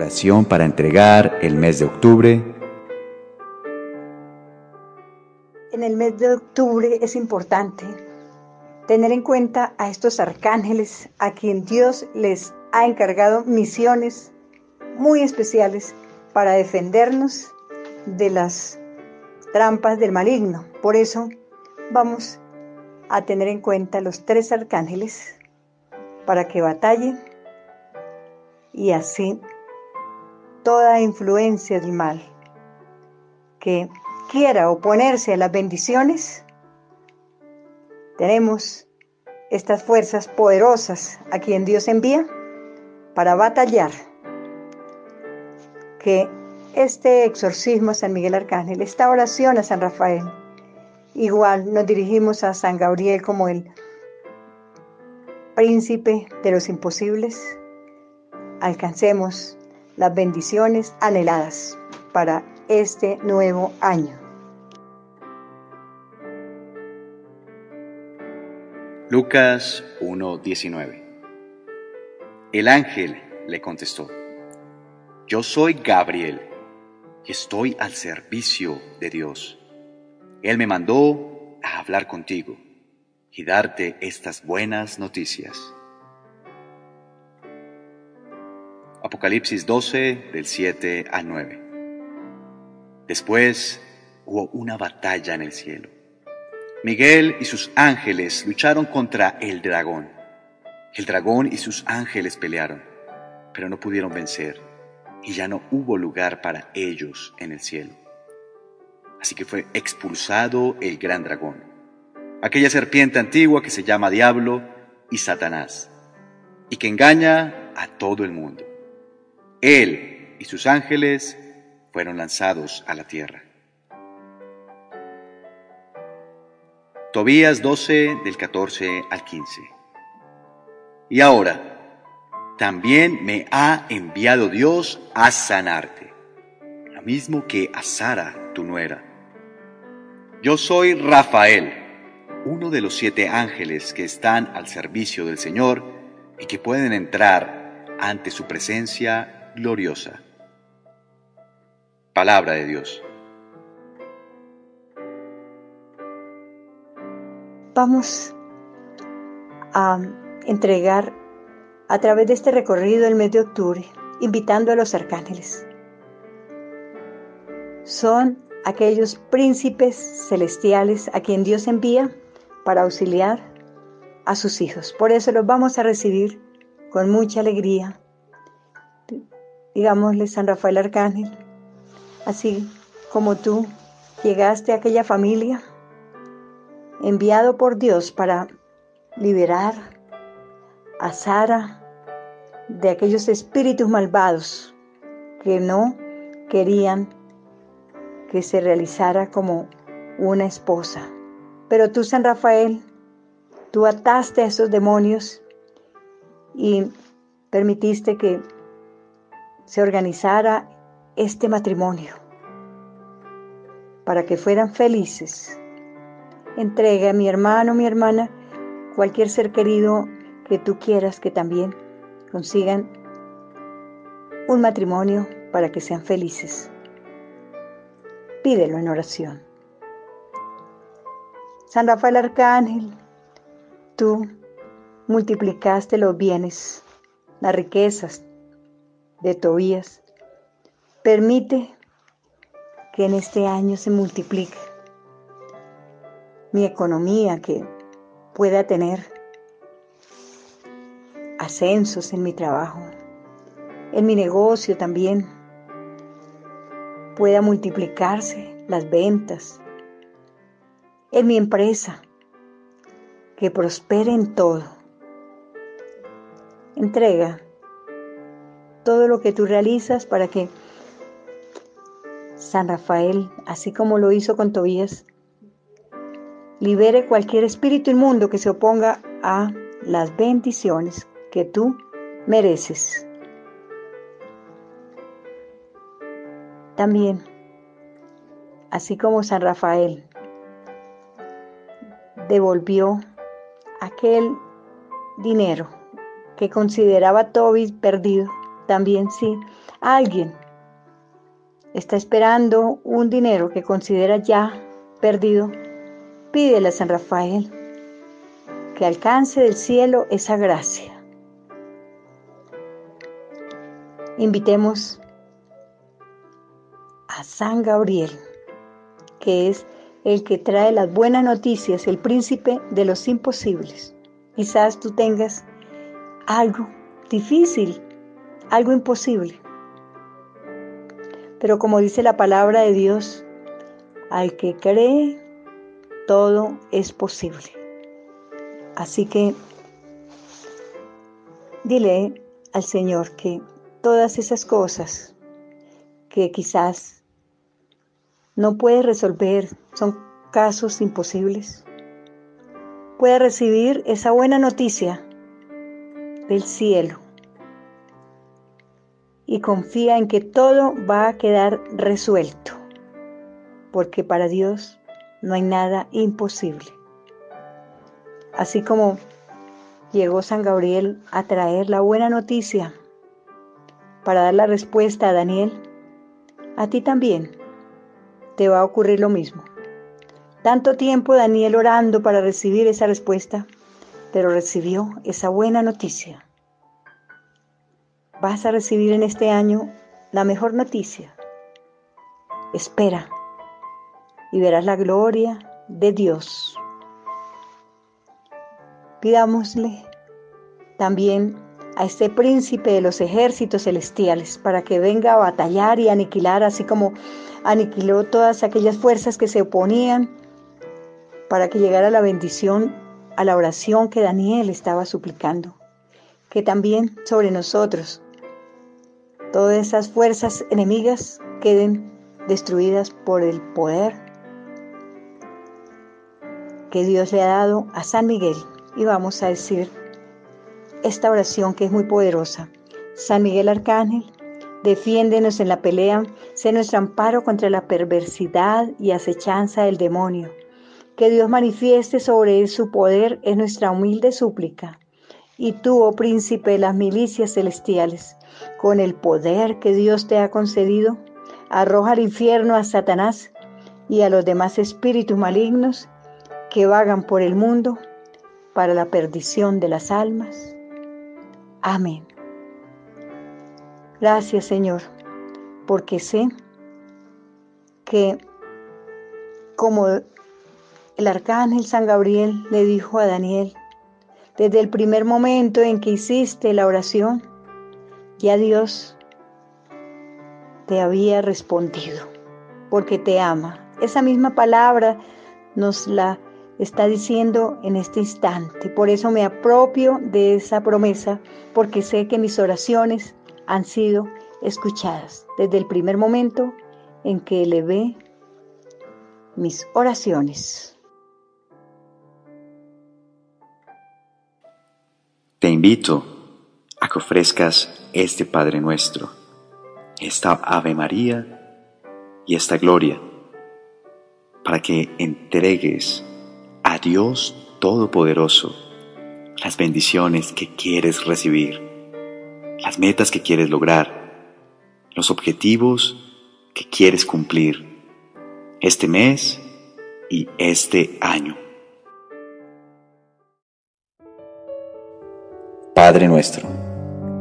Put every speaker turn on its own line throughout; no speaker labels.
oración para entregar el mes de octubre.
En el mes de octubre es importante tener en cuenta a estos arcángeles a quien Dios les ha encargado misiones muy especiales para defendernos de las trampas del maligno. Por eso vamos a tener en cuenta los tres arcángeles para que batallen y así toda influencia del mal que quiera oponerse a las bendiciones, tenemos estas fuerzas poderosas a quien Dios envía para batallar. Que este exorcismo a San Miguel Arcángel, esta oración a San Rafael, igual nos dirigimos a San Gabriel como el príncipe de los imposibles, alcancemos las bendiciones anheladas para este nuevo año.
Lucas 1:19 El ángel le contestó, Yo soy Gabriel y estoy al servicio de Dios. Él me mandó a hablar contigo y darte estas buenas noticias. Apocalipsis 12 del 7 al 9. Después hubo una batalla en el cielo Miguel y sus ángeles lucharon contra el dragón. El dragón y sus ángeles pelearon, pero no pudieron vencer, y ya no hubo lugar para ellos en el cielo. Así que fue expulsado el gran dragón, aquella serpiente antigua que se llama Diablo y Satanás, y que engaña a todo el mundo. Él y sus ángeles fueron lanzados a la tierra. Tobías 12 del 14 al 15. Y ahora, también me ha enviado Dios a sanarte, lo mismo que a Sara, tu nuera. Yo soy Rafael, uno de los siete ángeles que están al servicio del Señor y que pueden entrar ante su presencia gloriosa. Palabra de Dios.
vamos a entregar a través de este recorrido el mes de octubre, invitando a los arcángeles. Son aquellos príncipes celestiales a quien Dios envía para auxiliar a sus hijos. Por eso los vamos a recibir con mucha alegría. Digámosle San Rafael Arcángel, así como tú llegaste a aquella familia enviado por Dios para liberar a Sara de aquellos espíritus malvados que no querían que se realizara como una esposa. Pero tú, San Rafael, tú ataste a esos demonios y permitiste que se organizara este matrimonio para que fueran felices entregue a mi hermano, mi hermana, cualquier ser querido que tú quieras que también consigan un matrimonio para que sean felices. Pídelo en oración. San Rafael Arcángel, tú multiplicaste los bienes, las riquezas de Tobías. Permite que en este año se multiplique mi economía, que pueda tener ascensos en mi trabajo, en mi negocio también, pueda multiplicarse las ventas, en mi empresa, que prospere en todo. Entrega todo lo que tú realizas para que San Rafael, así como lo hizo con Tobías, libere cualquier espíritu inmundo que se oponga a las bendiciones que tú mereces. También, así como San Rafael devolvió aquel dinero que consideraba Tobis perdido, también sí, Alguien está esperando un dinero que considera ya perdido. Pídele a San Rafael que alcance del cielo esa gracia. Invitemos a San Gabriel, que es el que trae las buenas noticias, el príncipe de los imposibles. Quizás tú tengas algo difícil, algo imposible. Pero como dice la palabra de Dios, al que cree, todo es posible. Así que dile al Señor que todas esas cosas que quizás no puede resolver, son casos imposibles, puede recibir esa buena noticia del cielo y confía en que todo va a quedar resuelto, porque para Dios no hay nada imposible. Así como llegó San Gabriel a traer la buena noticia para dar la respuesta a Daniel, a ti también te va a ocurrir lo mismo. Tanto tiempo Daniel orando para recibir esa respuesta, pero recibió esa buena noticia. Vas a recibir en este año la mejor noticia. Espera y verás la gloria de Dios. Pidámosle también a este príncipe de los ejércitos celestiales para que venga a batallar y aniquilar, así como aniquiló todas aquellas fuerzas que se oponían, para que llegara la bendición a la oración que Daniel estaba suplicando. Que también sobre nosotros todas esas fuerzas enemigas queden destruidas por el poder que Dios le ha dado a San Miguel. Y vamos a decir esta oración que es muy poderosa. San Miguel Arcángel, defiéndenos en la pelea, sé nuestro amparo contra la perversidad y acechanza del demonio. Que Dios manifieste sobre él su poder es nuestra humilde súplica. Y tú, oh príncipe de las milicias celestiales, con el poder que Dios te ha concedido, arroja al infierno a Satanás y a los demás espíritus malignos que vagan por el mundo para la perdición de las almas. Amén. Gracias Señor, porque sé que como el arcángel San Gabriel le dijo a Daniel, desde el primer momento en que hiciste la oración, ya Dios te había respondido, porque te ama. Esa misma palabra nos la está diciendo en este instante. Por eso me apropio de esa promesa, porque sé que mis oraciones han sido escuchadas desde el primer momento en que elevé mis oraciones.
Te invito a que ofrezcas este Padre nuestro, esta Ave María y esta Gloria, para que entregues a Dios Todopoderoso las bendiciones que quieres recibir, las metas que quieres lograr, los objetivos que quieres cumplir este mes y este año. Padre nuestro,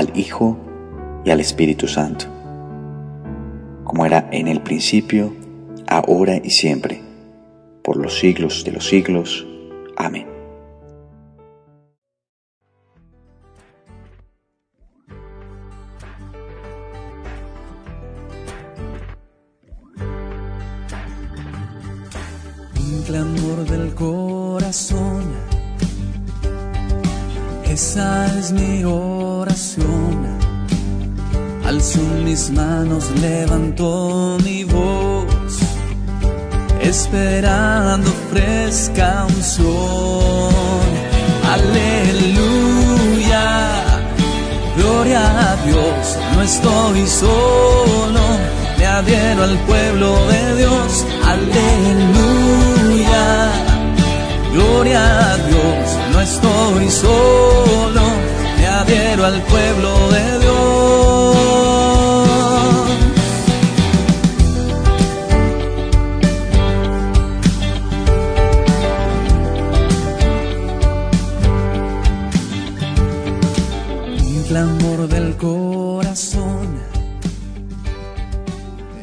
al Hijo y al Espíritu Santo, como era en el principio, ahora y siempre, por los siglos de los siglos. Amén.
Un clamor del corazón, mi oración Alzo mis manos, levanto mi voz, esperando fresca unción. Aleluya, gloria a Dios, no estoy solo, me adhiero al pueblo de Dios. Aleluya, gloria a Dios, no estoy solo, adhiero al pueblo de Dios. clamor del corazón.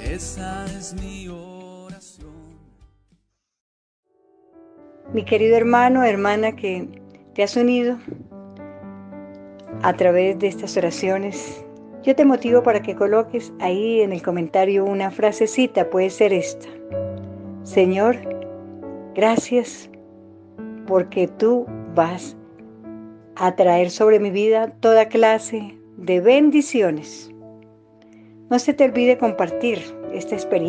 Esa es mi oración.
Mi querido hermano, hermana que te has unido a través de estas oraciones, yo te motivo para que coloques ahí en el comentario una frasecita, puede ser esta. Señor, gracias porque tú vas a traer sobre mi vida toda clase de bendiciones. No se te olvide compartir esta experiencia